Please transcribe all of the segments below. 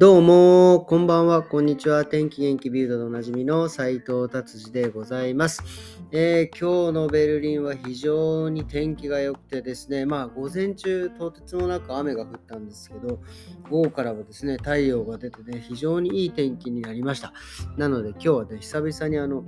どうも、こんばんは、こんにちは。天気元気ビルドでおなじみの斉藤達治でございます、えー、今日のベルリンは非常に天気が良くてですね、まあ午前中とてつもなく雨が降ったんですけど、午後からはですね、太陽が出てね、非常にいい天気になりました。なので今日はね、久々にあの、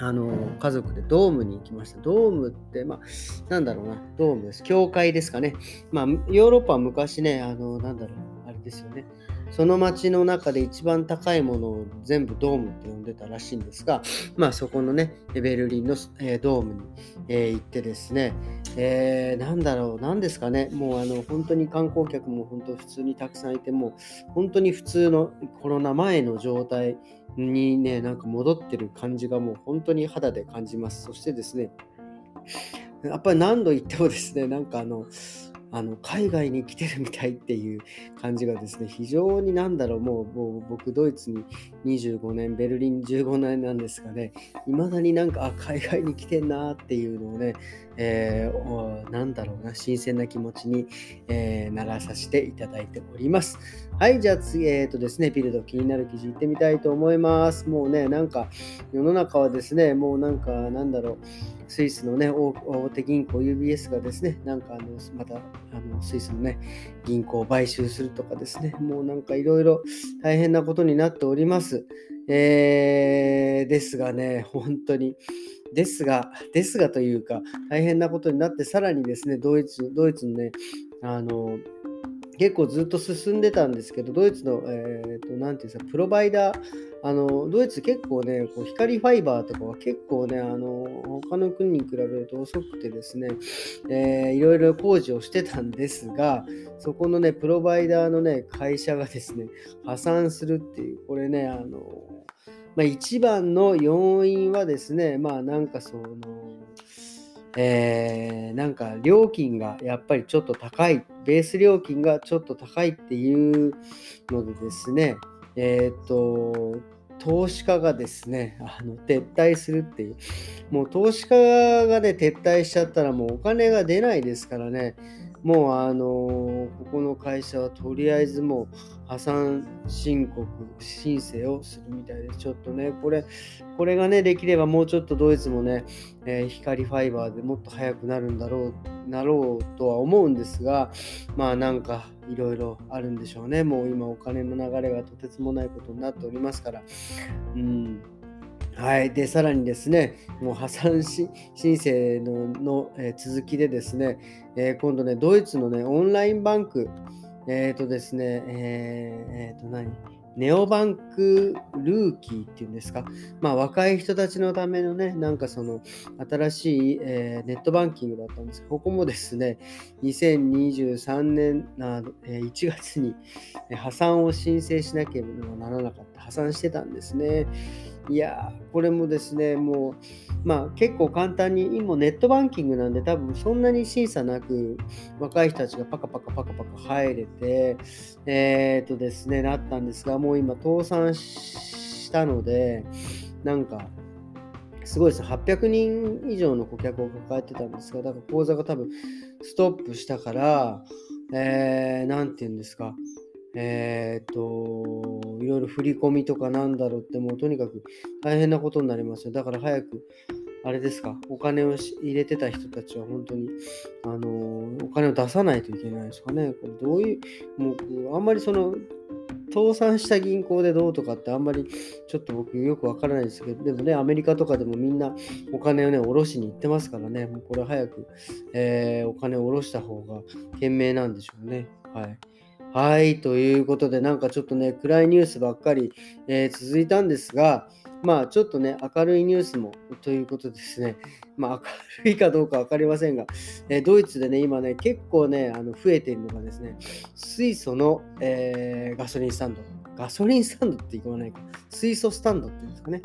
あの家族でドームに行きました。ドームって、まあ、なんだろうな、ドームです。教会ですかね。まあ、ヨーロッパは昔ね、あの、なんだろう、あれですよね。その街の中で一番高いものを全部ドームって呼んでたらしいんですが、まあそこのね、ベルリンの、えー、ドームに、えー、行ってですね、えー、なんだろう、なんですかね、もうあの本当に観光客も本当普通にたくさんいて、もう本当に普通のコロナ前の状態にね、なんか戻ってる感じがもう本当に肌で感じます。そしてですね、やっぱり何度言ってもですね、なんかあの、あの海外に来てるみたいっていう感じがですね、非常になんだろう、もう僕、ドイツに25年、ベルリン15年なんですがね、いまだになんか、あ、海外に来てんなっていうのをね、えー、なんだろうな、新鮮な気持ちに、えー、ならさせていただいております。はい、じゃあ次、えっ、ー、とですね、ビルド気になる記事いってみたいと思います。もうね、なんか世の中はですね、もうなんかなんだろう、スイスのね、大手銀行 UBS がですね、なんかあのまたあのスイスのね、銀行を買収するとかですね、もうなんかいろいろ大変なことになっております。えー、ですがね、本当に。ですが、ですがというか、大変なことになって、さらにですね、ドイツ、ドイツのね、あの、結構ずっと進んでたんですけど、ドイツの、えーと、ていうんですか、プロバイダー、あのドイツ結構ね、こう光ファイバーとかは結構ね、あの他の国に比べると遅くてですね、えー、いろいろ工事をしてたんですが、そこのね、プロバイダーのね、会社がですね、破産するっていう、これね、あのまあ、一番の要因はですね、まあなんかその、えー、なんか料金がやっぱりちょっと高い、ベース料金がちょっと高いっていうのでですね、えっ、と、投資家がですね、あの撤退するっていう、もう投資家がね、撤退しちゃったらもうお金が出ないですからね、もうあのここの会社はとりあえずもう破産申告申請をするみたいで。ちょっとね、これ、これがね、できればもうちょっとドイツもね、えー、光ファイバーでもっと早くなるんだろう、なろうとは思うんですが、まあなんかいろいろあるんでしょうね。もう今お金の流れがとてつもないことになっておりますから。うんはい。で、さらにですね、もう破産申請のの、えー、続きでですね、えー、今度ね、ドイツのね、オンラインバンク、えっ、ー、とですね、えっ、と何？ネオバンクルーキーっていうんですか、まあ、若い人たちのためのね、なんかその新しい、えー、ネットバンキングだったんですここもですね、2023年な、え、1月に破産を申請しなければならなかった、破産してたんですね。いやこれもですね、もう、まあ結構簡単に、今ネットバンキングなんで多分そんなに審査なく若い人たちがパカパカパカパカ入れて、えっ、ー、とですね、なったんですが、もう今倒産したので、なんか、すごいですね。800人以上の顧客を抱えてたんですが、だから口座が多分ストップしたから、えー、なんて言うんですか、えっ、と、いろいろ振り込みとかなんだろうって、もうとにかく大変なことになりますよ。だから早く、あれですか、お金を入れてた人たちは本当に、あのー、お金を出さないといけないですかね。これどういう、もう、あんまりその、倒産した銀行でどうとかってあんまりちょっと僕よくわからないですけど、でもね、アメリカとかでもみんなお金をね、下ろしに行ってますからね、もうこれ早く、えー、お金を下ろした方が賢明なんでしょうね。はい。はい、ということで、なんかちょっとね、暗いニュースばっかり、えー、続いたんですが、まあちょっとね、明るいニュースもということですね、まあ明るいかどうか分かりませんが、えー、ドイツでね、今ね、結構ね、あの増えているのがですね、水素の、えー、ガソリンスタンド。ガソリンスタンドって言わないか。水素スタンドっていうんですかね。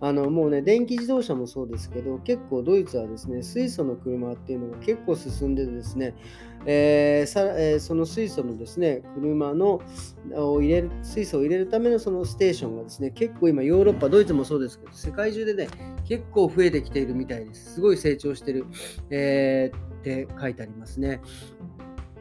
あのもうね、電気自動車もそうですけど、結構ドイツはですね、水素の車っていうのが結構進んでですね、えーさえー、その水素のですね、車のを入れる、水素を入れるためのそのステーションがですね、結構今ヨーロッパ、ドイツもそうですけど、世界中でね、結構増えてきているみたいです。すごい成長してる、えー、って書いてありますね。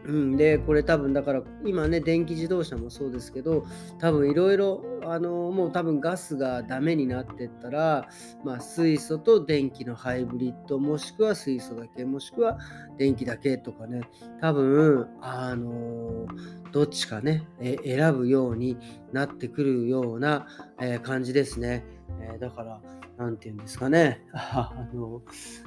うん、でこれ多分だから今ね電気自動車もそうですけど多分いろいろあのもう多分ガスがダメになってったら、まあ、水素と電気のハイブリッドもしくは水素だけもしくは電気だけとかね多分あのどっちかねえ選ぶようになってくるような、えー、感じですね、えー、だから何て言うんですかね、あの、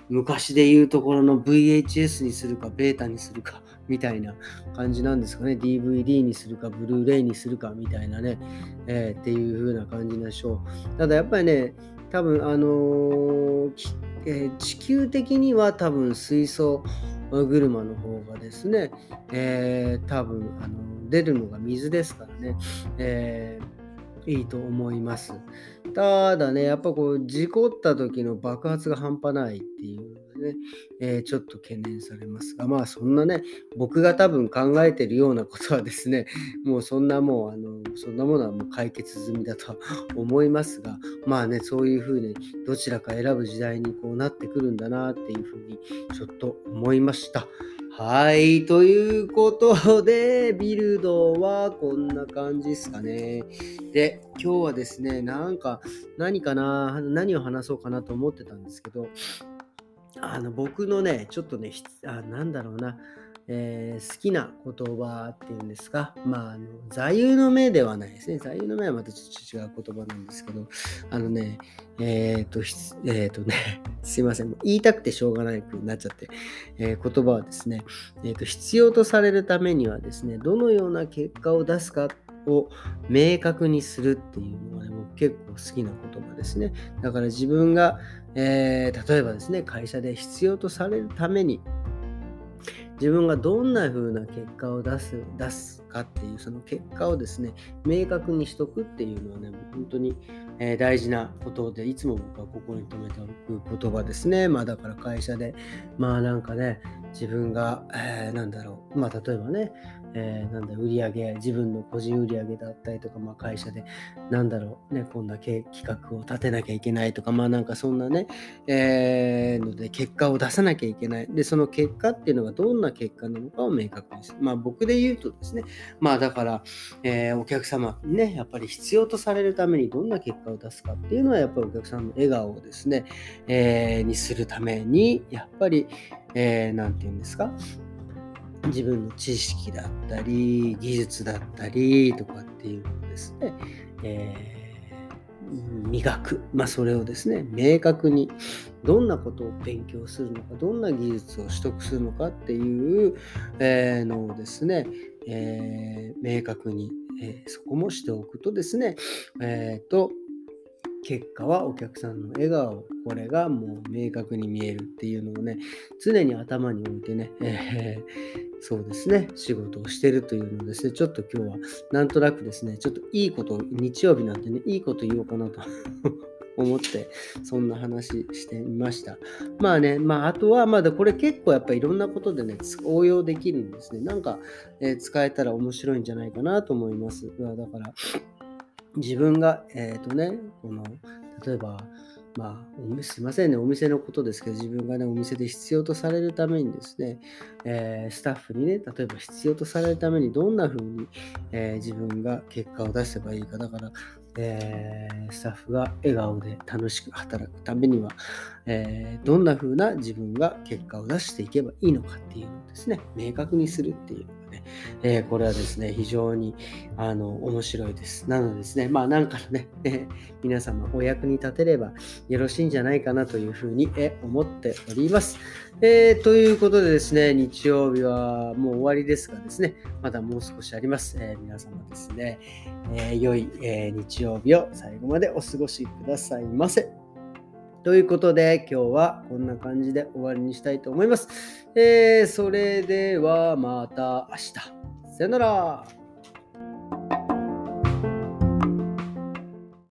昔で言うところの VHS にするか、ベータにするか、みたいな感じなんですかね。DVD にするか、ブルーレイにするか、みたいなね、えー、っていう風な感じでしょう。ただやっぱりね、多分、あの、えー、地球的には多分水素車の方がですね、えー、多分あの出るのが水ですからね、えーいいと思います。ただね、やっぱこう、事故った時の爆発が半端ないっていうね、えー、ちょっと懸念されますが、まあそんなね、僕が多分考えてるようなことはですね、もうそんなもう、あの、そんなものはもう解決済みだとは思いますが、まあね、そういうふうにどちらか選ぶ時代にこうなってくるんだなっていうふうにちょっと思いました。はい。ということで、ビルドはこんな感じですかね。で、今日はですね、なんか、何かな、何を話そうかなと思ってたんですけど、あの、僕のね、ちょっとね、あなんだろうな、えー、好きな言葉っていうんですか、まあ、あの座右の銘ではないですね。座右の銘はまたちょっと違う言葉なんですけど、あのね、えっ、ー、と、えっ、ー、とね、すいません、言いたくてしょうがないくなっちゃって、え言葉はですね、えっ、と、必要とされるためにはですね、どのような結果を出すかを明確にするっていうのがね、僕結構好きな言葉ですね。だから自分が、え例えばですね、会社で必要とされるために自分がどんな風な結果を出す出すかっていうその結果をですね明確にしとくっていうのはね本当に、えー、大事なことでいつも僕はここに留めておく言葉ですね。まあだから会社でまあなんかね自分が、えー、なんだろう。まあ例えばねえー、なんだ売り上げ自分の個人売り上げだったりとか、まあ、会社でなんだろう。ねこんだけ企画を立てなきゃいけないとかまあなんかそんなね、えー、ので結果を出さなきゃいけない。でその結果っていうのがどんな結果なのかを明確にする。まあ僕で言うとですね。まあだから、えー、お客様にねやっぱり必要とされるためにどんな結果を出すかっていうのはやっぱりお客さんの笑顔をですね、えー、にするためにやっぱり、えー、て言うんですか？自分の知識だったり技術だったりとかっていうのをですね、えー、磨く、まあ、それをですね明確にどんなことを勉強するのかどんな技術を取得するのかっていう、え、のをですね、えー、明確に、えそこもしておくとですね、えーと結果はお客さんの笑顔、これがもう明確に見えるっていうのをね、常に頭に置いてね、えー、そうですね、仕事をしてるというのですね、ちょっと今日はなんとなくですね、ちょっといいこと、日曜日なんでね、いいこと言おうかなと 思って、そんな話してみました。まあね、まああとは、まだこれ結構やっぱいろんなことでね、応用できるんですね。なんか、えー、使えたら面白いんじゃないかなと思います。だから、自分が、えっ、ー、とね、この、例えば、まあ、すいませんね、お店のことですけど、自分がね、お店で必要とされるためにですね、えー、スタッフにね、例えば必要とされるためにどんな風に、えー、自分が結果を出せばいいか。だから、えー、スタッフが笑顔で楽しく働くためには、えー、どんな風な自分が結果を出していけばいいのかっていうのをですね、明確にするっていうのがね、えー、これはですね、非常にあの面白いです。なのでですね、まあなんかね、え皆様お役に立てればよろしいんじゃないかなというふうに、え思っております。えー、ということでですね、日曜日はもう終わりですがですね、まだもう少しあります。え、皆様ですね、え、良い、え日曜日を最後までお過ごしくださいませ。ということで、今日はこんな感じで終わりにしたいと思います。えーそれではまた明日。さよなら。